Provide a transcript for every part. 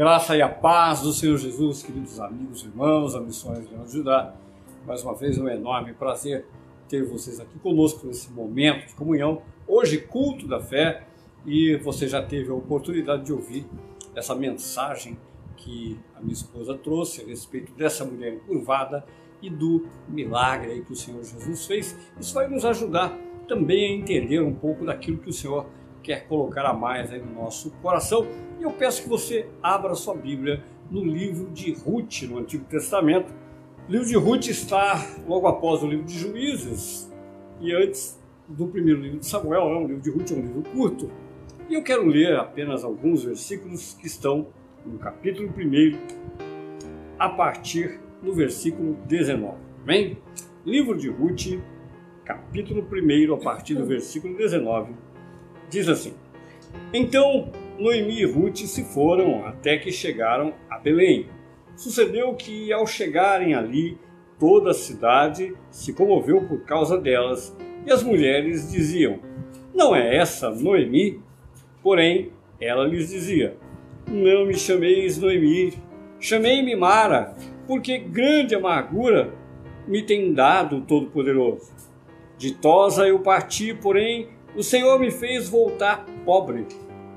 Graça e a paz do Senhor Jesus, queridos amigos, irmãos, a Missões de ajudar. Mais uma vez, é um enorme prazer ter vocês aqui conosco nesse momento de comunhão. Hoje, culto da fé, e você já teve a oportunidade de ouvir essa mensagem que a minha esposa trouxe a respeito dessa mulher curvada e do milagre que o Senhor Jesus fez. Isso vai nos ajudar também a entender um pouco daquilo que o Senhor quer colocar a mais no nosso coração. E eu peço que você abra sua Bíblia no livro de Ruth, no Antigo Testamento. O livro de Ruth está logo após o livro de Juízes e antes do primeiro livro de Samuel. Né? O livro de Ruth é um livro curto. E eu quero ler apenas alguns versículos que estão no capítulo 1, a partir do versículo 19. Bem, livro de Ruth, capítulo 1, a partir do versículo 19 Diz assim: Então Noemi e Ruth se foram até que chegaram a Belém. Sucedeu que, ao chegarem ali, toda a cidade se comoveu por causa delas, e as mulheres diziam: Não é essa Noemi? Porém, ela lhes dizia: Não me chameis Noemi, chamei-me Mara, porque grande amargura me tem dado o Todo-Poderoso. Ditosa eu parti, porém o Senhor me fez voltar pobre.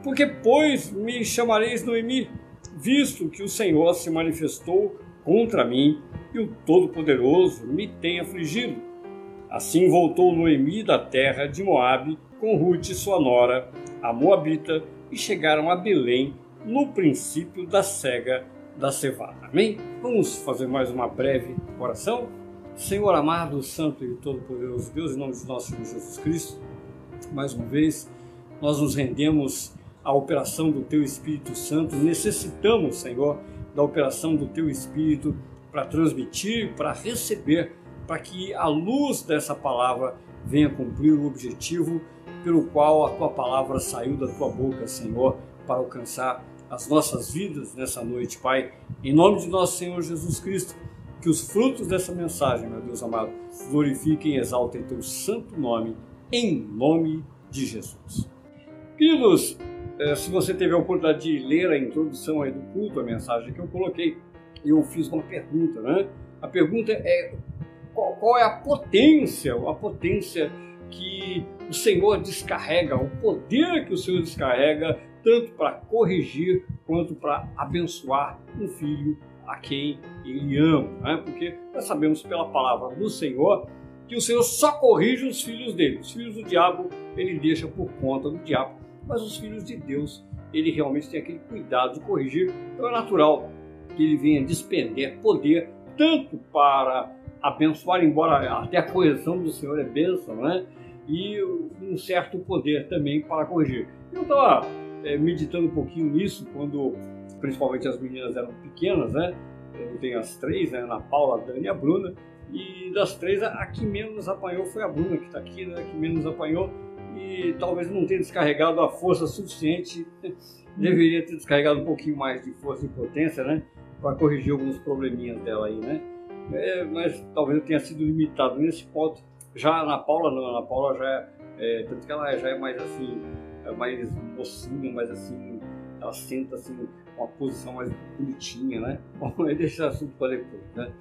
Porque, pois, me chamareis Noemi, visto que o Senhor se manifestou contra mim e o Todo-Poderoso me tem afligido. Assim voltou Noemi da terra de Moabe com Ruth sua nora, a Moabita, e chegaram a Belém no princípio da cega da cevada. Amém? Vamos fazer mais uma breve oração? Senhor amado, santo e todo-poderoso Deus, em nome de nosso Senhor Jesus Cristo, mais uma vez, nós nos rendemos à operação do Teu Espírito Santo. Necessitamos, Senhor, da operação do Teu Espírito para transmitir, para receber, para que a luz dessa palavra venha cumprir o objetivo pelo qual a Tua palavra saiu da Tua boca, Senhor, para alcançar as nossas vidas nessa noite, Pai. Em nome de nosso Senhor Jesus Cristo, que os frutos dessa mensagem, meu Deus amado, glorifiquem e exaltem Teu santo nome em nome de Jesus. Queridos, se você teve a oportunidade de ler a introdução aí do culto, a mensagem que eu coloquei, eu fiz uma pergunta, né? A pergunta é qual, qual é a potência, a potência que o Senhor descarrega, o poder que o Senhor descarrega, tanto para corrigir quanto para abençoar um filho a quem ele ama, né? Porque nós sabemos pela palavra do Senhor que o Senhor só corrige os filhos dele. Os filhos do diabo ele deixa por conta do diabo, mas os filhos de Deus ele realmente tem aquele cuidado de corrigir. Então é natural que ele venha despender poder tanto para abençoar, embora até a correção do Senhor é bênção, né? E um certo poder também para corrigir. Eu estava é, meditando um pouquinho nisso quando, principalmente as meninas eram pequenas, né? Eu tenho as três, né? Ana Paula, a Dani e a Bruna. E das três, a que menos apanhou foi a Bruna, que está aqui, né? A que menos apanhou e talvez não tenha descarregado a força suficiente. Deveria ter descarregado um pouquinho mais de força e potência, né? Para corrigir alguns probleminhas dela aí, né? É, mas talvez eu tenha sido limitado nesse ponto. Já na Paula, não, na Paula já é, é tanto que ela já é mais assim, é mais mocinha, mais assim, ela senta assim, uma posição mais bonitinha, né? Bom, deixa esse assunto para depois, né?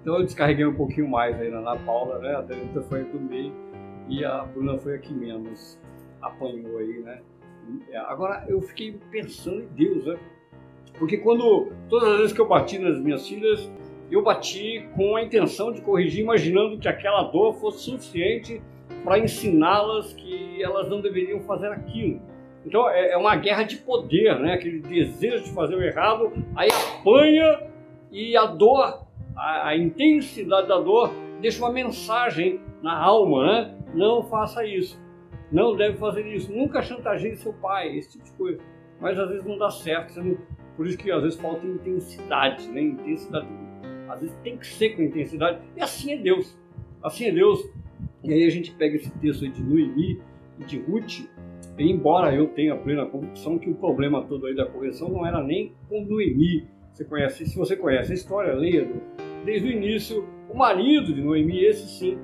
Então eu descarreguei um pouquinho mais aí na Ana Paula, né? A Danita foi do meio e a Bruna foi a que menos apanhou aí, né? É, agora eu fiquei pensando em Deus, né? Porque quando todas as vezes que eu bati nas minhas filhas, eu bati com a intenção de corrigir, imaginando que aquela dor fosse suficiente para ensiná-las que elas não deveriam fazer aquilo. Então é, é uma guerra de poder, né? Aquele desejo de fazer o errado, aí apanha e a dor, a, a intensidade da dor deixa uma mensagem na alma, né? Não faça isso, não deve fazer isso, nunca chantageie seu pai, esse tipo de coisa. Mas às vezes não dá certo, não... por isso que às vezes falta intensidade, né? Intensidade, às vezes tem que ser com intensidade. E assim é Deus, assim é Deus. E aí a gente pega esse texto aí de Noemi e de Ruth embora eu tenha plena convicção que o problema todo aí da correção não era nem com Noemi. Você conhece, se você conhece a história, leia desde o início. O marido de Noemi, esse sim,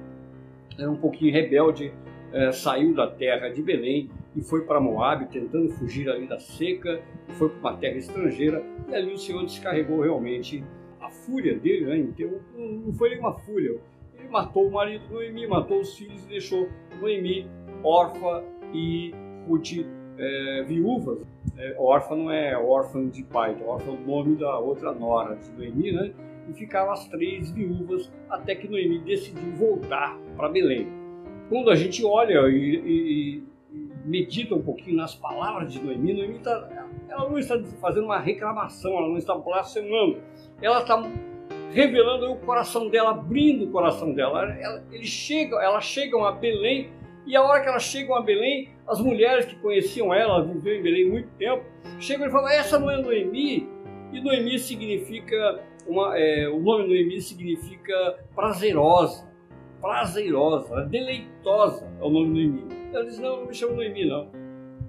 era um pouquinho rebelde, é, saiu da terra de Belém e foi para Moab, tentando fugir ali da seca, foi para uma terra estrangeira, e ali o Senhor descarregou realmente a fúria dele, né? Então, não foi nenhuma fúria, ele matou o marido de Noemi, matou os filhos e deixou Noemi órfã e Ruth é, viúvas. É, órfã não é órfã de pai, é órfã é o nome da outra nora de Noemi, né? E ficaram as três viúvas até que Noemi decidiu voltar para Belém. Quando a gente olha e, e, e, medita um pouquinho nas palavras de Noemi, Noemi tá, ela não está fazendo uma reclamação, ela não está blasfemando, ela está revelando o coração dela, abrindo o coração dela. Ela, eles chegam, elas chegam a Belém e a hora que elas chegam a Belém, as mulheres que conheciam ela, viveu em Belém muito tempo, chegam e falam: essa não é Noemi? E Noemi significa uma, é, o nome Noemi significa prazerosa, prazerosa, deleitosa é o nome Noemi. Ela diz: não, não me chamo Noemi não,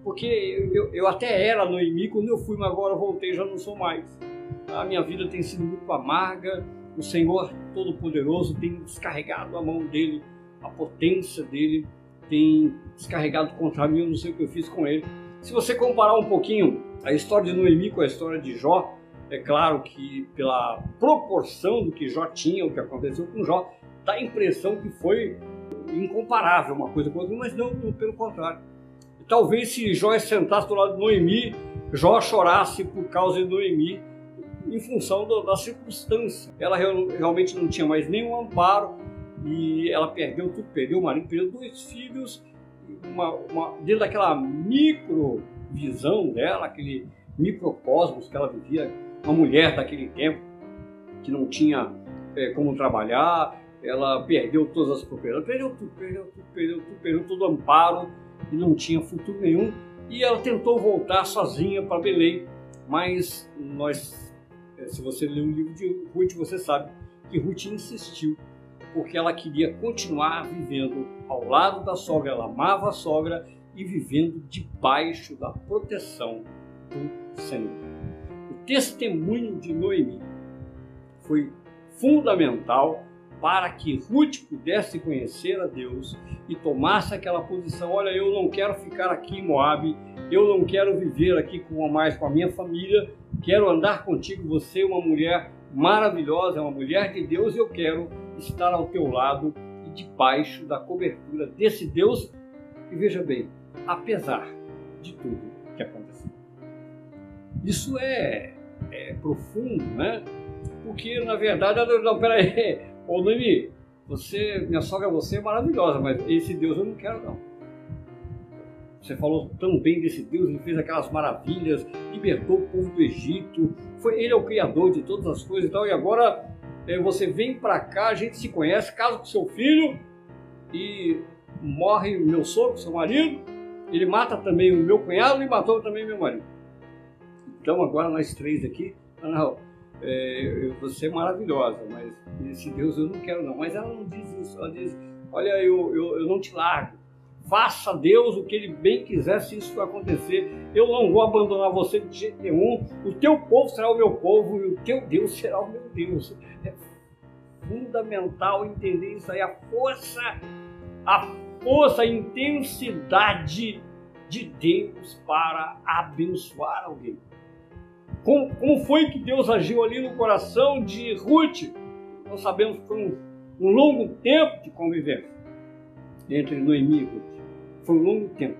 porque eu, eu até era Noemi quando eu fui, mas agora voltei já não sou mais. A minha vida tem sido muito amarga. O Senhor Todo-Poderoso tem descarregado a mão dele, a potência dele tem descarregado contra mim. Eu não sei o que eu fiz com ele. Se você comparar um pouquinho a história de Noemi com a história de Jó, é claro que pela proporção do que Jó tinha, o que aconteceu com Jó, dá a impressão que foi incomparável uma coisa com outra, mas não, pelo contrário. Talvez se Jó sentasse do lado de Noemi, Jó chorasse por causa de Noemi em função do, da circunstância. Ela realmente não tinha mais nenhum amparo e ela perdeu tudo, perdeu o marido, perdeu dois filhos, uma, uma, dentro daquela microvisão dela, aquele microcosmos que ela vivia, uma mulher daquele tempo que não tinha é, como trabalhar, ela perdeu todas as propriedades, perdeu tudo, perdeu tudo, perdeu tudo, perdeu todo o amparo e não tinha futuro nenhum. E ela tentou voltar sozinha para Belém, mas nós é, se você ler o livro de Ruth, você sabe que Ruth insistiu, porque ela queria continuar vivendo ao lado da sogra, ela amava a sogra e vivendo debaixo da proteção do Senhor. Testemunho de Noemi foi fundamental para que Ruth pudesse conhecer a Deus e tomasse aquela posição: olha, eu não quero ficar aqui em Moab, eu não quero viver aqui com mais com a minha família, quero andar contigo. Você é uma mulher maravilhosa, é uma mulher de Deus, eu quero estar ao teu lado e debaixo da cobertura desse Deus. E veja bem, apesar de tudo que aconteceu. Isso é, é profundo, né? Porque na verdade, não, peraí, Ô Noemi, você, minha sogra, você é maravilhosa, mas esse Deus eu não quero não. Você falou tão bem desse Deus, ele fez aquelas maravilhas, libertou o povo do Egito, foi ele é o criador de todas as coisas e tal, e agora é, você vem para cá, a gente se conhece, casa com seu filho e morre meu sogro, seu marido, ele mata também o meu cunhado e matou também meu marido. Então agora nós três aqui, não, é, você é maravilhosa, mas esse Deus eu não quero não. Mas ela não diz isso, ela diz, olha, eu, eu, eu não te largo. Faça Deus o que Ele bem quiser se isso acontecer. Eu não vou abandonar você de jeito nenhum. O teu povo será o meu povo e o teu Deus será o meu Deus. É fundamental entender isso aí, a força, a força, a intensidade de Deus para abençoar alguém. Como, como foi que Deus agiu ali no coração de Ruth? Nós sabemos que foi um, um longo tempo de convivência entre Noemi e Ruth. Foi um longo tempo.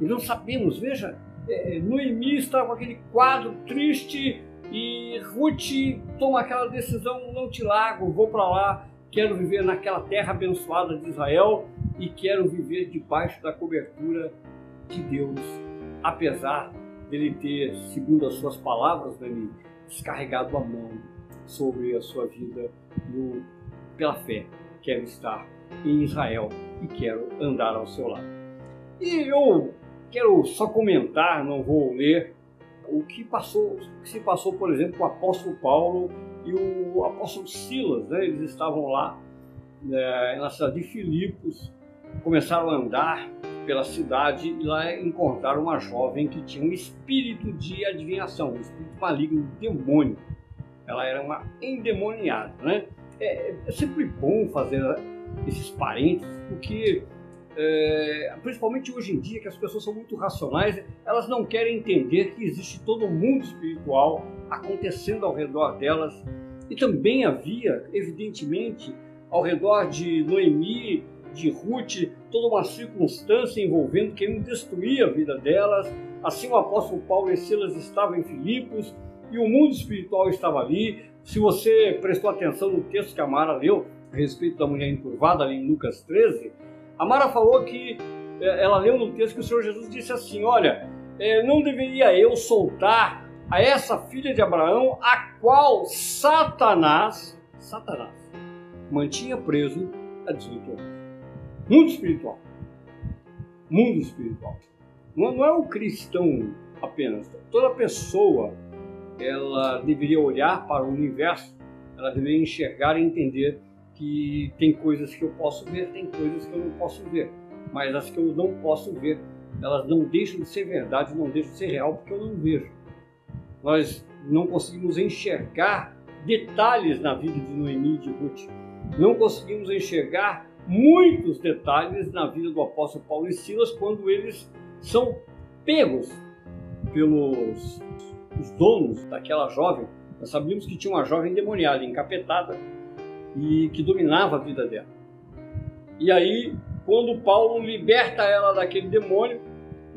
E não sabemos, veja, é, Noemi estava com aquele quadro triste e Ruth toma aquela decisão: não te largo, vou para lá, quero viver naquela terra abençoada de Israel e quero viver debaixo da cobertura de Deus, apesar dele ter, segundo as suas palavras, Dani, descarregado a mão sobre a sua vida no, pela fé. Quero estar em Israel e quero andar ao seu lado. E eu quero só comentar, não vou ler, o que passou, o que se passou, por exemplo, com o apóstolo Paulo e o apóstolo Silas, né? eles estavam lá né, na cidade de Filipos, começaram a andar pela cidade e lá encontraram uma jovem que tinha um espírito de adivinhação, um espírito maligno, um demônio. Ela era uma endemoniada, né? É, é sempre bom fazer esses parentes porque é, principalmente hoje em dia, que as pessoas são muito racionais, elas não querem entender que existe todo um mundo espiritual acontecendo ao redor delas. E também havia, evidentemente, ao redor de Noemi, de Ruth, toda uma circunstância envolvendo querendo destruir a vida delas. Assim o apóstolo Paulo e Silas estavam em Filipos e o mundo espiritual estava ali. Se você prestou atenção no texto que a Mara leu a respeito da mulher encurvada ali em Lucas 13, a Mara falou que é, ela leu no texto que o Senhor Jesus disse assim: Olha, é, não deveria eu soltar a essa filha de Abraão, a qual Satanás, Satanás, mantinha preso há 18 anos. Mundo espiritual. Mundo espiritual. Não, não é o cristão apenas. Toda pessoa ela deveria olhar para o universo, ela deveria enxergar e entender que tem coisas que eu posso ver, tem coisas que eu não posso ver. Mas as que eu não posso ver, elas não deixam de ser verdade, não deixam de ser real porque eu não vejo. Nós não conseguimos enxergar detalhes na vida de Noemi e de Ruth. Não conseguimos enxergar muitos detalhes na vida do apóstolo Paulo e Silas quando eles são pegos pelos os donos daquela jovem. Nós sabíamos que tinha uma jovem demoniada, encapetada, e que dominava a vida dela. E aí, quando Paulo liberta ela daquele demônio,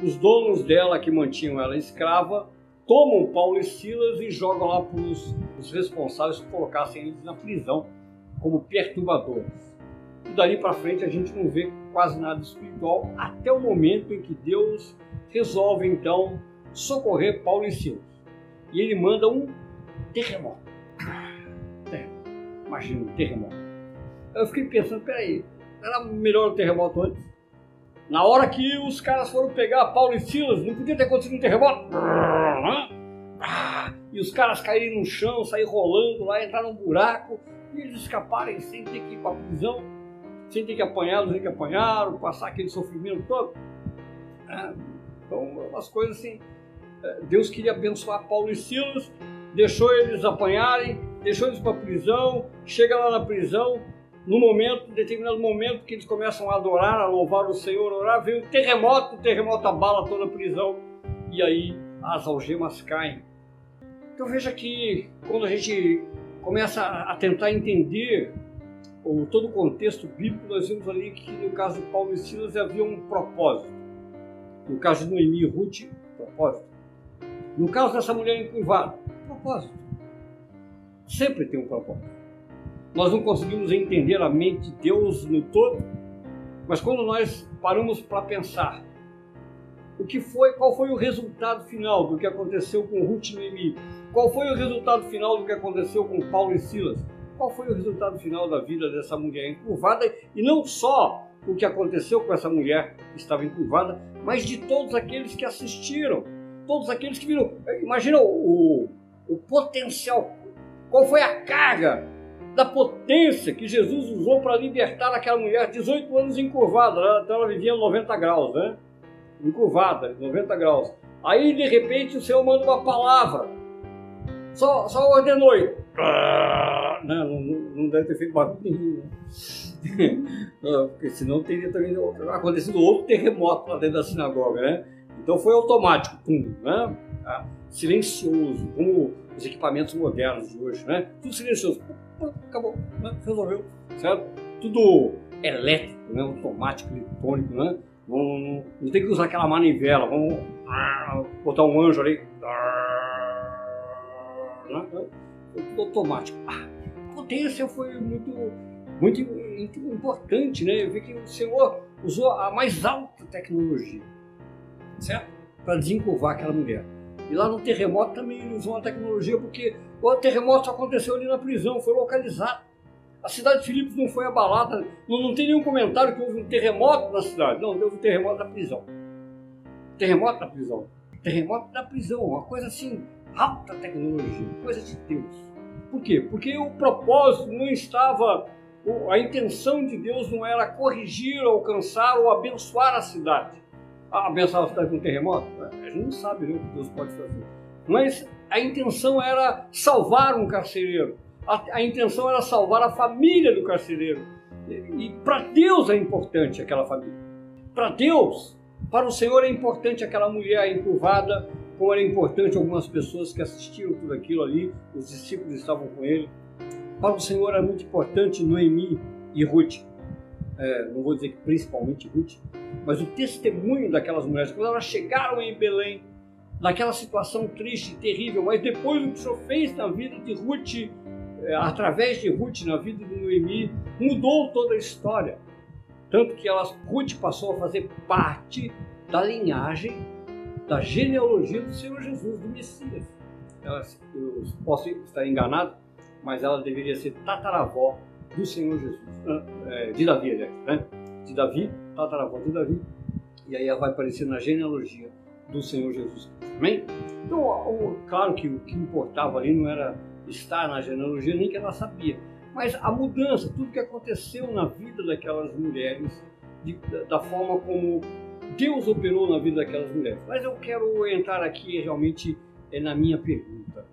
os donos dela que mantinham ela escrava tomam Paulo e Silas e jogam lá para os responsáveis que colocassem eles na prisão como perturbadores. Dali para frente a gente não vê quase nada espiritual até o momento em que Deus resolve então socorrer Paulo e Silas. E ele manda um terremoto. Imagina um terremoto. Eu fiquei pensando, peraí, era melhor o terremoto antes? Na hora que os caras foram pegar Paulo e Silas, não podia ter acontecido um terremoto? E os caras caírem no chão, sair rolando lá, entrar num buraco, e eles escaparem sem ter que ir para a prisão sem ter que apanhar, não ter que apanhar, passar aquele sofrimento todo. É, então, umas coisas assim. É, Deus queria abençoar Paulo e Silas, deixou eles apanharem, deixou eles para a prisão, chega lá na prisão, no momento, determinado momento que eles começam a adorar, a louvar o Senhor, a orar, vem um terremoto, o terremoto abala toda a prisão, e aí as algemas caem. Então veja que quando a gente começa a tentar entender ou todo o contexto bíblico, nós vimos ali que no caso de Paulo e Silas havia um propósito. No caso de Noemi e Ruth, propósito. No caso dessa mulher encurvada, propósito. Sempre tem um propósito. Nós não conseguimos entender a mente de Deus no todo, mas quando nós paramos para pensar o que foi, qual foi o resultado final do que aconteceu com Ruth e Noemi, qual foi o resultado final do que aconteceu com Paulo e Silas, qual foi o resultado final da vida dessa mulher encurvada e não só o que aconteceu com essa mulher que estava encurvada, mas de todos aqueles que assistiram, todos aqueles que viram. Imagina o, o potencial, qual foi a carga da potência que Jesus usou para libertar aquela mulher, 18 anos encurvada, então ela vivia 90 graus, né? Encurvada, 90 graus. Aí de repente o Senhor manda uma palavra, só, só ordenou. Não, não, não deve ter feito barulho nenhum. Né? porque senão teria também acontecido outro terremoto lá dentro da sinagoga, né? Então foi automático, pum, né? Ah, silencioso, como os equipamentos modernos de hoje, né? Tudo silencioso, acabou, né? resolveu, certo? Tudo elétrico, né? automático, eletrônico, né? Não, não, não tem que usar aquela manivela, vamos ah, botar um anjo ali, né? Automático. Ah, potência foi muito, muito importante, né? Eu vi que o Senhor usou a mais alta tecnologia, certo? Para desencurvar aquela mulher. E lá no terremoto também ele usou uma tecnologia, porque o terremoto aconteceu ali na prisão, foi localizado. A cidade de Filipos não foi abalada, não, não tem nenhum comentário que houve um terremoto na cidade. Não, houve um terremoto na prisão. Terremoto na prisão. Terremoto na prisão, uma coisa assim, alta tecnologia, coisa de Deus. Por quê? Porque o propósito não estava, a intenção de Deus não era corrigir, alcançar ou abençoar a cidade. Ah, abençoar a cidade com um terremoto? A gente não sabe né, o que Deus pode fazer. Mas a intenção era salvar um carcereiro. A, a intenção era salvar a família do carcereiro. E, e para Deus é importante aquela família. para Deus, para o Senhor é importante aquela mulher encurvada, como era importante algumas pessoas que assistiram tudo aquilo ali, os discípulos estavam com ele. Para o Senhor era muito importante Noemi e Ruth. É, não vou dizer que principalmente Ruth, mas o testemunho daquelas mulheres, quando elas chegaram em Belém, naquela situação triste, terrível, mas depois o que o Senhor fez na vida de Ruth, é, através de Ruth, na vida de Noemi, mudou toda a história. Tanto que elas, Ruth passou a fazer parte da linhagem, da genealogia do Senhor Jesus, do Messias. Ela, eu posso estar enganado, mas ela deveria ser tataravó do Senhor Jesus, né? é, de Davi, né? De Davi, tataravó de Davi, e aí ela vai aparecer na genealogia do Senhor Jesus. Amém? Então, claro que o que importava ali não era estar na genealogia, nem que ela sabia, mas a mudança, tudo que aconteceu na vida daquelas mulheres, de, da forma como Deus operou na vida daquelas mulheres. Mas eu quero entrar aqui realmente é, na minha pergunta.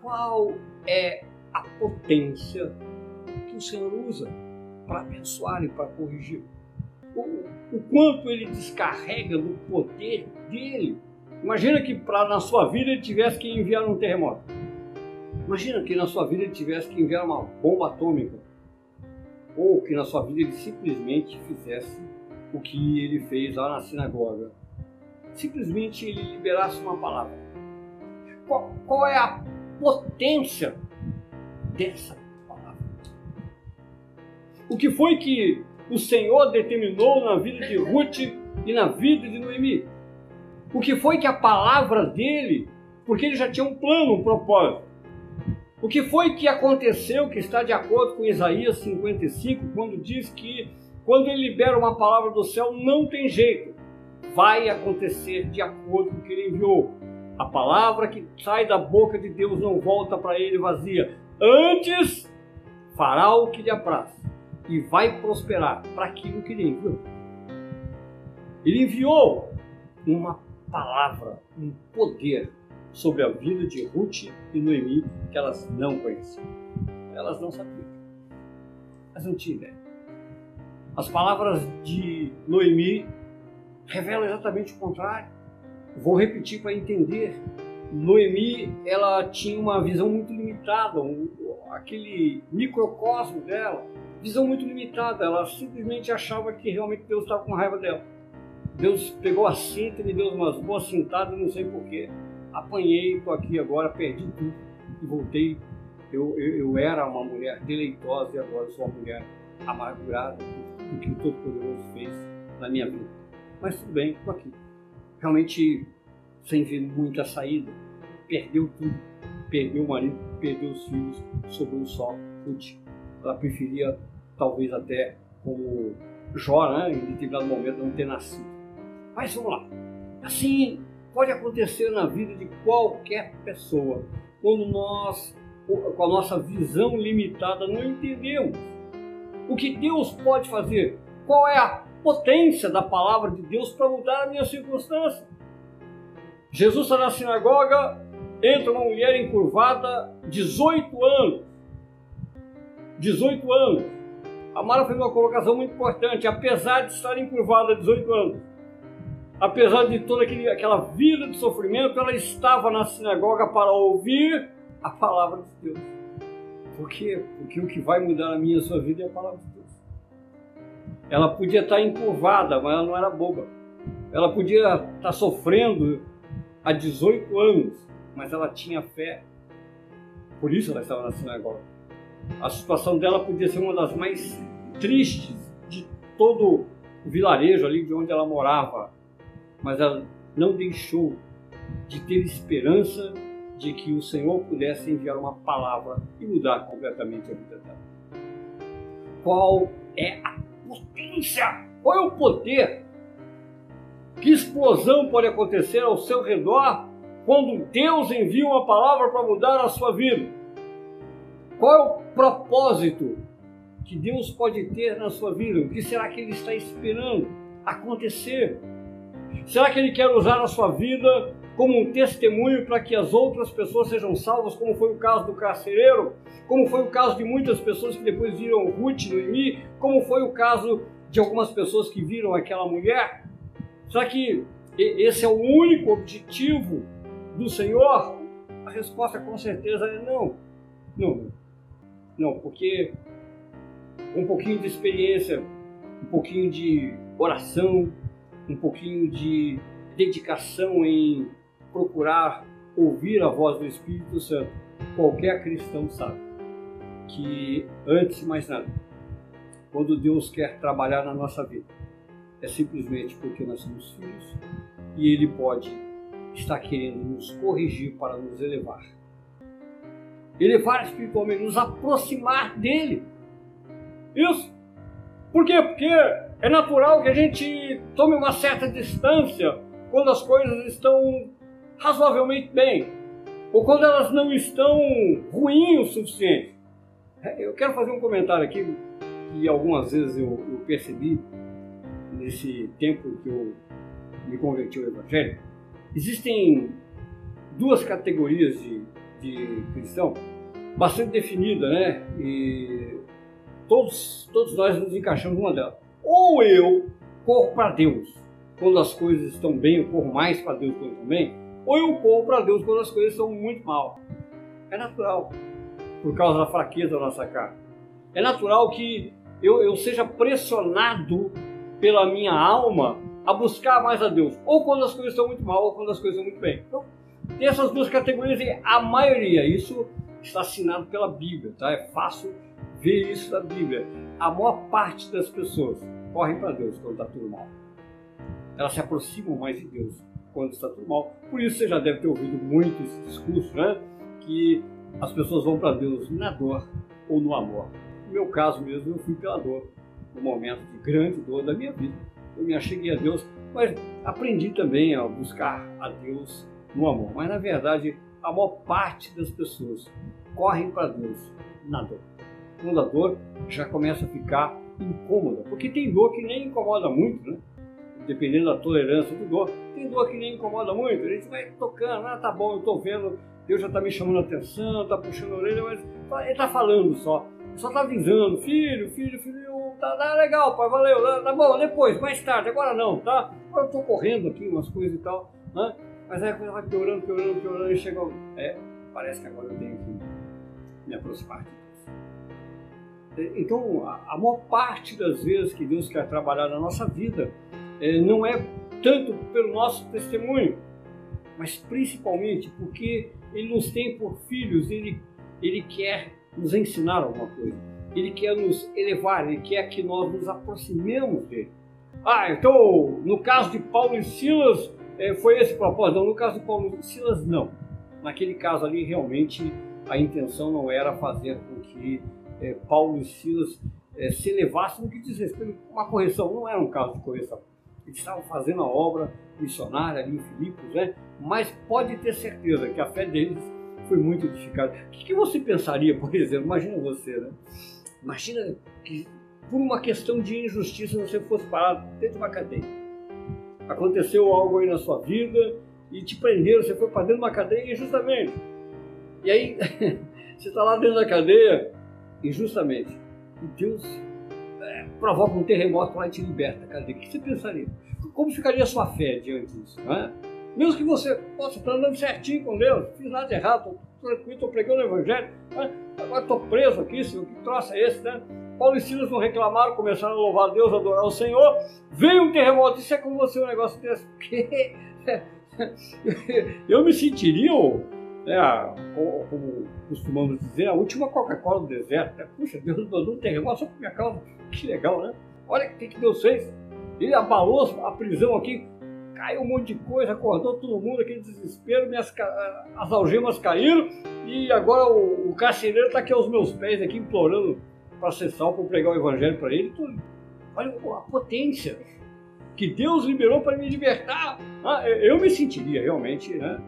Qual é a potência que o Senhor usa para abençoar e para corrigir? O, o quanto ele descarrega do poder dele. Imagina que para na sua vida ele tivesse que enviar um terremoto. Imagina que na sua vida ele tivesse que enviar uma bomba atômica. Ou que na sua vida ele simplesmente fizesse o que ele fez lá na sinagoga. Simplesmente ele liberasse uma palavra. Qual, qual é a potência dessa palavra? O que foi que o Senhor determinou na vida de Ruth e na vida de Noemi? O que foi que a palavra dele, porque ele já tinha um plano, um propósito. O que foi que aconteceu que está de acordo com Isaías 55, quando diz que quando ele libera uma palavra do céu, não tem jeito. Vai acontecer de acordo com o que ele enviou. A palavra que sai da boca de Deus não volta para ele vazia. Antes, fará o que lhe apraz e vai prosperar para aquilo que ele enviou. Ele enviou uma palavra, um poder sobre a vida de Ruth e Noemi que elas não conheciam. Elas não sabiam. Elas não tinham ideia. As palavras de Noemi revelam exatamente o contrário. Vou repetir para entender. Noemi, ela tinha uma visão muito limitada, um, aquele microcosmo dela, visão muito limitada. Ela simplesmente achava que realmente Deus estava com raiva dela. Deus pegou a cinta e me deu umas boas cintadas, não sei porquê. Apanhei, estou aqui agora, perdi tudo e voltei. Eu, eu, eu era uma mulher deleitosa e agora sou uma mulher amargurada o que o Todo-Poderoso fez na minha vida. Mas tudo bem, estou aqui. Realmente sem ver muita saída. Perdeu tudo. Perdeu o marido, perdeu os filhos, sobrou só. Ruth. Ela preferia, talvez até como Jó, né, em determinado momento, não ter nascido. Mas vamos lá. Assim pode acontecer na vida de qualquer pessoa, quando nós, com a nossa visão limitada, não entendemos o que Deus pode fazer, qual é a potência da palavra de Deus para mudar a minha circunstância. Jesus está na sinagoga, entra uma mulher encurvada, 18 anos. 18 anos. A Mara fez uma colocação muito importante, apesar de estar encurvada 18 anos, apesar de toda aquela vida de sofrimento, ela estava na sinagoga para ouvir a palavra de Deus. Por quê? Porque o que vai mudar a minha e a sua vida é a palavra de Deus. Ela podia estar encurvada, mas ela não era boba. Ela podia estar sofrendo há 18 anos, mas ela tinha fé. Por isso ela estava na sinagoga. A situação dela podia ser uma das mais tristes de todo o vilarejo ali de onde ela morava, mas ela não deixou de ter esperança de que o Senhor pudesse enviar uma palavra e mudar completamente a vida dela. Qual é a potência? Qual é o poder? Que explosão pode acontecer ao seu redor quando Deus envia uma palavra para mudar a sua vida? Qual é o propósito que Deus pode ter na sua vida? O que será que Ele está esperando acontecer? Será que Ele quer usar a sua vida como um testemunho para que as outras pessoas sejam salvas, como foi o caso do carcereiro, como foi o caso de muitas pessoas que depois viram Ruth, Noemi, como foi o caso de algumas pessoas que viram aquela mulher? Será que esse é o único objetivo do Senhor? A resposta com certeza é não. Não, não, porque um pouquinho de experiência, um pouquinho de oração, um pouquinho de dedicação em procurar ouvir a voz do Espírito Santo, qualquer cristão sabe que, antes de mais nada, quando Deus quer trabalhar na nossa vida, é simplesmente porque nós somos filhos e Ele pode estar querendo nos corrigir para nos elevar. Elevar espiritualmente, nos aproximar dele. Isso. Por quê? Porque é natural que a gente tome uma certa distância quando as coisas estão razoavelmente bem, ou quando elas não estão ruins o suficiente. Eu quero fazer um comentário aqui que algumas vezes eu, eu percebi nesse tempo que eu me converti ao Evangelho. Existem duas categorias de, de cristão bastante definidas, né? E todos, todos nós nos encaixamos numa delas. Ou eu corro para Deus quando as coisas estão bem, eu corro mais para Deus quando estão bem, ou eu corro para Deus quando as coisas estão muito mal. É natural, por causa da fraqueza da nossa carne. É natural que eu, eu seja pressionado pela minha alma a buscar mais a Deus, ou quando as coisas estão muito mal, ou quando as coisas estão muito bem. Então, tem essas duas categorias e a maioria, isso está assinado pela Bíblia, tá? É fácil ver isso na Bíblia. A maior parte das pessoas correm para Deus quando está tudo mal. Elas se aproximam mais de Deus quando está tudo mal. Por isso você já deve ter ouvido muito esse discurso, né? Que as pessoas vão para Deus na dor ou no amor. No meu caso mesmo, eu fui pela dor, no momento de grande dor da minha vida. Eu me acheguei a Deus, mas aprendi também a buscar a Deus no amor. Mas na verdade, a maior parte das pessoas correm para Deus na dor. Quando a dor já começa a ficar incômoda, porque tem dor que nem incomoda muito, né? dependendo da tolerância do dor. Tem dor que nem incomoda muito, a gente vai tocando, ah, tá bom, eu tô vendo, Deus já tá me chamando a atenção, tá puxando a orelha, mas ele tá falando só. Só tá avisando, filho, filho, filho, tá, tá legal, pai, valeu, tá, tá bom, depois, mais tarde, agora não, tá? Agora eu tô correndo aqui umas coisas e tal, né? Mas aí a coisa vai piorando, piorando, piorando e chega. É, parece que agora eu tenho que me aproximar então, a maior parte das vezes que Deus quer trabalhar na nossa vida, é, não é tanto pelo nosso testemunho, mas principalmente porque Ele nos tem por filhos, Ele, ele quer nos ensinar alguma coisa, Ele quer nos elevar, Ele quer que nós nos aproximemos dele. Ah, então no caso de Paulo e Silas é, foi esse propósito? Não, no caso de Paulo e Silas, não. Naquele caso ali, realmente a intenção não era fazer com que é, Paulo e Silas é, se elevassem no que diz respeito a uma correção, não era um caso de correção eles estavam fazendo a obra missionária ali em Filipos, né? mas pode ter certeza que a fé deles foi muito edificada. O que, que você pensaria, por exemplo? Imagina você, né? Imagina que por uma questão de injustiça você fosse parado dentro de uma cadeia. Aconteceu algo aí na sua vida e te prenderam, você foi para dentro de uma cadeia injustamente. E aí você está lá dentro da cadeia injustamente. E Deus provoca um terremoto lá e te liberta. Cadê? O que você pensaria? Como ficaria a sua fé diante disso? Né? Mesmo que você possa estar andando certinho com Deus, fiz nada de errado, estou tranquilo, estou pregando o Evangelho, né? agora estou preso aqui, senhor, que troço é esse, né? Paulo e Silas não reclamaram, começaram a louvar Deus, a adorar o Senhor, veio um terremoto, isso é com você um negócio desse. Eu me sentiria né, como costumamos dizer, a última Coca-Cola do deserto. Né? Puxa, Deus mandou um terremoto só por minha causa. Que legal, né? Olha o que, que Deus fez. Ele abalou a prisão aqui, caiu um monte de coisa, acordou todo mundo, aquele desespero, minhas, as algemas caíram e agora o, o carcereiro está aqui aos meus pés, aqui implorando para ser salvo, para pregar o evangelho para ele. Tudo. Olha a potência que Deus liberou para me libertar. Ah, eu me sentiria realmente, né?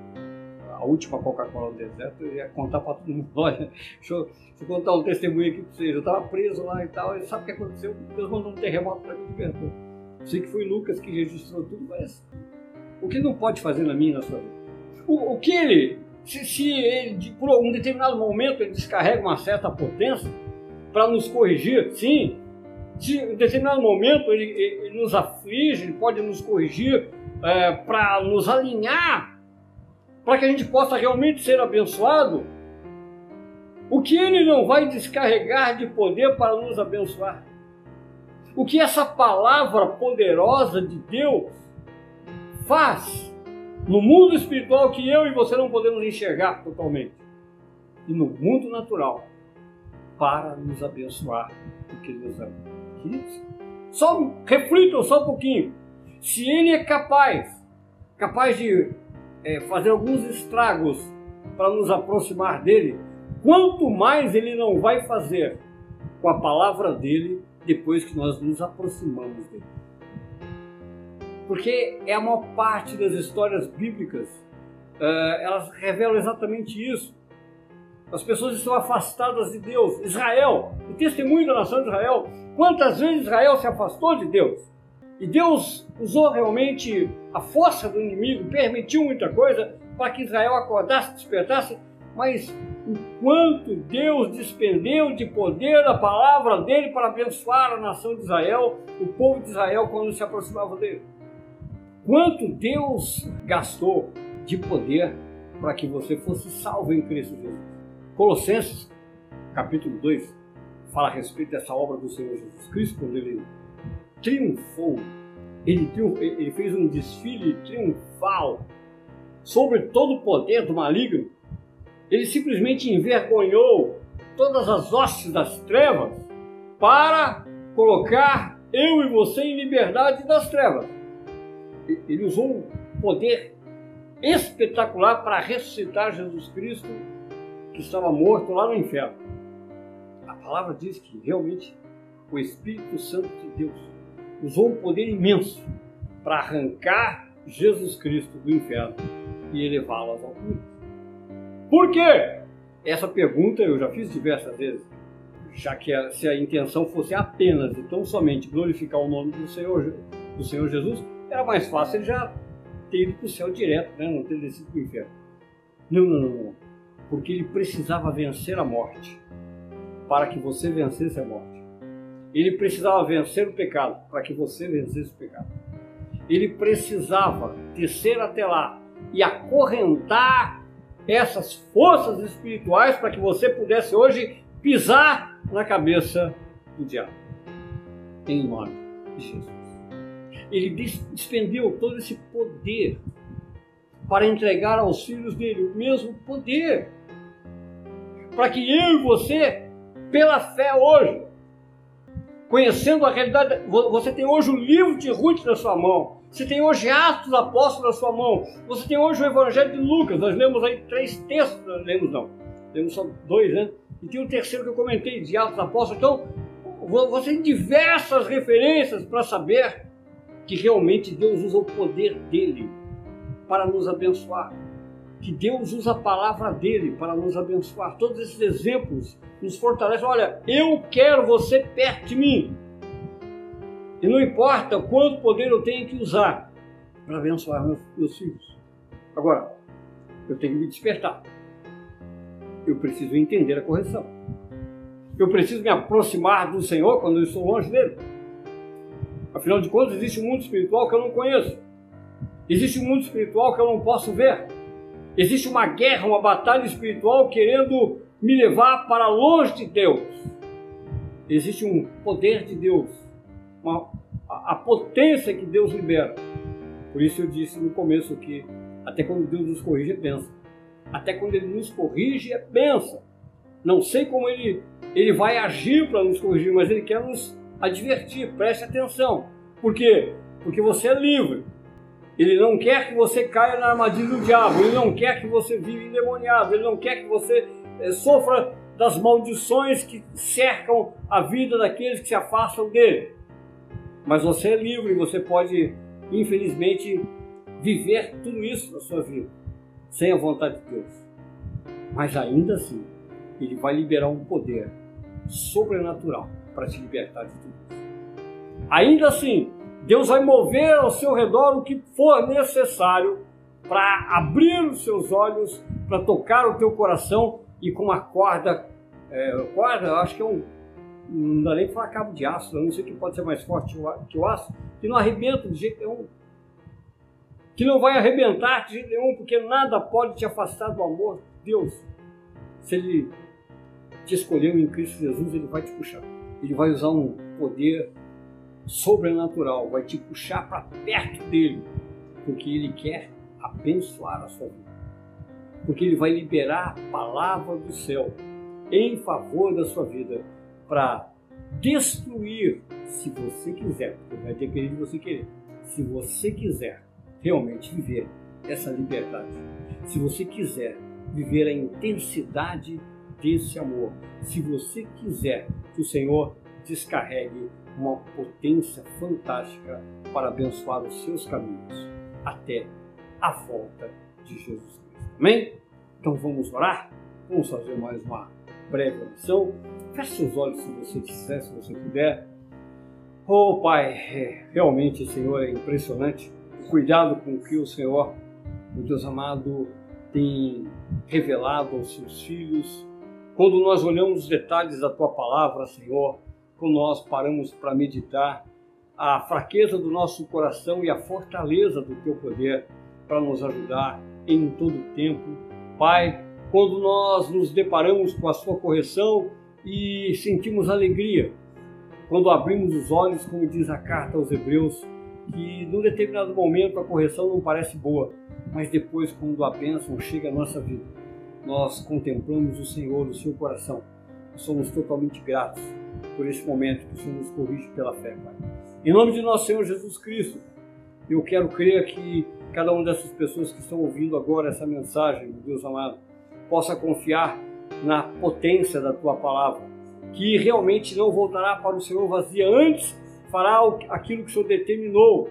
A última Coca-Cola do deserto, eu ia contar para todo mundo, olha, deixa eu, deixa eu, contar um testemunho aqui para vocês, eu estava preso lá e tal, e sabe o que aconteceu? Deus mandou um terremoto para mim, libertou. Sei que foi Lucas que registrou tudo, mas o que ele não pode fazer na minha e na sua vida? O, o que ele, se, se ele, por um determinado momento, ele descarrega uma certa potência para nos corrigir, sim, Se em determinado momento ele, ele nos aflige, ele pode nos corrigir é, para nos alinhar, para que a gente possa realmente ser abençoado, o que ele não vai descarregar de poder para nos abençoar? O que essa palavra poderosa de Deus faz no mundo espiritual que eu e você não podemos enxergar totalmente, e no mundo natural, para nos abençoar, porque Deus ama. Queridos, só reflitam só um pouquinho. Se Ele é capaz, capaz de é, fazer alguns estragos para nos aproximar dele, quanto mais Ele não vai fazer com a palavra dele depois que nós nos aproximamos dele. Porque é a maior parte das histórias bíblicas, uh, elas revelam exatamente isso. As pessoas estão afastadas de Deus. Israel, o testemunho da nação de Israel, quantas vezes Israel se afastou de Deus? E Deus usou realmente a força do inimigo, permitiu muita coisa para que Israel acordasse, despertasse, mas enquanto Deus despendeu de poder a palavra dele para abençoar a nação de Israel, o povo de Israel quando se aproximava dele. Quanto Deus gastou de poder para que você fosse salvo em Cristo Jesus. Colossenses, capítulo 2, fala a respeito dessa obra do Senhor Jesus Cristo, quando ele triunfou, ele, ele fez um desfile triunfal sobre todo o poder do maligno. Ele simplesmente envergonhou todas as hostes das trevas para colocar eu e você em liberdade das trevas ele usou um poder espetacular para ressuscitar Jesus Cristo que estava morto lá no inferno. A palavra diz que realmente o Espírito Santo de Deus usou um poder imenso para arrancar Jesus Cristo do inferno e elevá-lo às alturas. Por quê? Essa pergunta eu já fiz diversas vezes, já que se a intenção fosse apenas e tão somente glorificar o nome do Senhor, do Senhor Jesus, era mais fácil ele já ter ido para o céu direto, né? não ter descido para o inferno. Não, não, não, não. Porque ele precisava vencer a morte para que você vencesse a morte. Ele precisava vencer o pecado para que você vencesse o pecado. Ele precisava descer até lá e acorrentar essas forças espirituais para que você pudesse hoje pisar na cabeça do diabo. Em nome de Jesus ele despendeu todo esse poder para entregar aos filhos dele o mesmo poder. Para que eu e você, pela fé hoje, conhecendo a realidade, você tem hoje o livro de Ruth na sua mão, você tem hoje Atos Apóstolos na sua mão, você tem hoje o Evangelho de Lucas, nós lemos aí três textos, nós lemos não, lemos só dois, né? E tem o terceiro que eu comentei, de Atos Apóstolos, então você tem diversas referências para saber que realmente Deus usa o poder dele para nos abençoar. Que Deus usa a palavra dele para nos abençoar. Todos esses exemplos nos fortalecem. Olha, eu quero você perto de mim. E não importa quanto poder eu tenho que usar para abençoar meus, meus filhos. Agora, eu tenho que me despertar. Eu preciso entender a correção. Eu preciso me aproximar do Senhor quando eu estou longe dele. Afinal de contas, existe um mundo espiritual que eu não conheço. Existe um mundo espiritual que eu não posso ver. Existe uma guerra, uma batalha espiritual querendo me levar para longe de Deus. Existe um poder de Deus, uma, a, a potência que Deus libera. Por isso eu disse no começo que até quando Deus nos corrige é benção. Até quando Ele nos corrige é benção. Não sei como Ele, ele vai agir para nos corrigir, mas Ele quer nos advertir, preste atenção. Por quê? Porque você é livre. Ele não quer que você caia na armadilha do diabo, ele não quer que você viva endemoniado, ele não quer que você é, sofra das maldições que cercam a vida daqueles que se afastam dele. Mas você é livre, você pode, infelizmente, viver tudo isso na sua vida, sem a vontade de Deus. Mas ainda assim, ele vai liberar um poder sobrenatural para te libertar de tudo isso. Ainda assim, Deus vai mover ao seu redor o que for necessário para abrir os seus olhos, para tocar o teu coração e com uma corda, é, corda, acho que é um, não dá nem para falar cabo de aço, não sei que pode ser mais forte que o aço, que não arrebenta de jeito nenhum. Que não vai arrebentar de jeito nenhum, porque nada pode te afastar do amor de Deus. Se Ele te escolheu em Cristo Jesus, Ele vai te puxar. Ele vai usar um poder sobrenatural, vai te puxar para perto dele, porque Ele quer abençoar a sua vida. Porque Ele vai liberar a palavra do céu em favor da sua vida para destruir, se você quiser, porque vai depender de você querer, se você quiser realmente viver essa liberdade, se você quiser viver a intensidade desse amor, se você quiser que o Senhor descarregue uma potência fantástica para abençoar os seus caminhos até a volta de Jesus Cristo. Amém? Então vamos orar? Vamos fazer mais uma breve oração. Feche seus olhos se você quiser, se você puder. Oh Pai, é, realmente, Senhor, é impressionante o cuidado com que o Senhor, meu Deus amado, tem revelado aos seus filhos. Quando nós olhamos os detalhes da tua palavra, Senhor, quando nós paramos para meditar a fraqueza do nosso coração e a fortaleza do teu poder para nos ajudar em todo o tempo. Pai, quando nós nos deparamos com a sua correção e sentimos alegria, quando abrimos os olhos, como diz a carta aos Hebreus, que num determinado momento a correção não parece boa, mas depois, quando a bênção chega à nossa vida, nós contemplamos o Senhor no seu coração somos totalmente gratos por esse momento que o Senhor nos corrige pela fé, Pai. Em nome de nosso Senhor Jesus Cristo, eu quero crer que cada uma dessas pessoas que estão ouvindo agora essa mensagem, meu Deus amado, possa confiar na potência da tua palavra, que realmente não voltará para o Senhor vazia, antes fará aquilo que o Senhor determinou,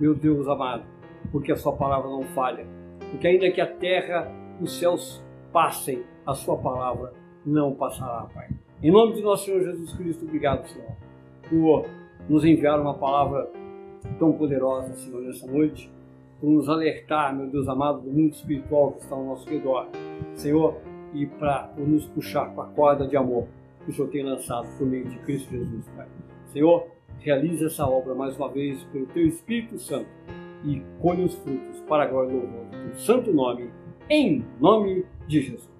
meu Deus amado, porque a sua palavra não falha, porque ainda que a terra e os céus passem, a sua palavra não passará, Pai. Em nome de nosso Senhor Jesus Cristo, obrigado, Senhor, por nos enviar uma palavra tão poderosa, Senhor, nessa noite, por nos alertar, meu Deus amado, do mundo espiritual que está ao nosso redor. Senhor, e para nos puxar com a corda de amor que o Senhor tem lançado por meio de Cristo Jesus, Pai. Senhor, realize essa obra mais uma vez pelo Teu Espírito Santo e colhe os frutos para a glória do teu santo nome, em nome de Jesus.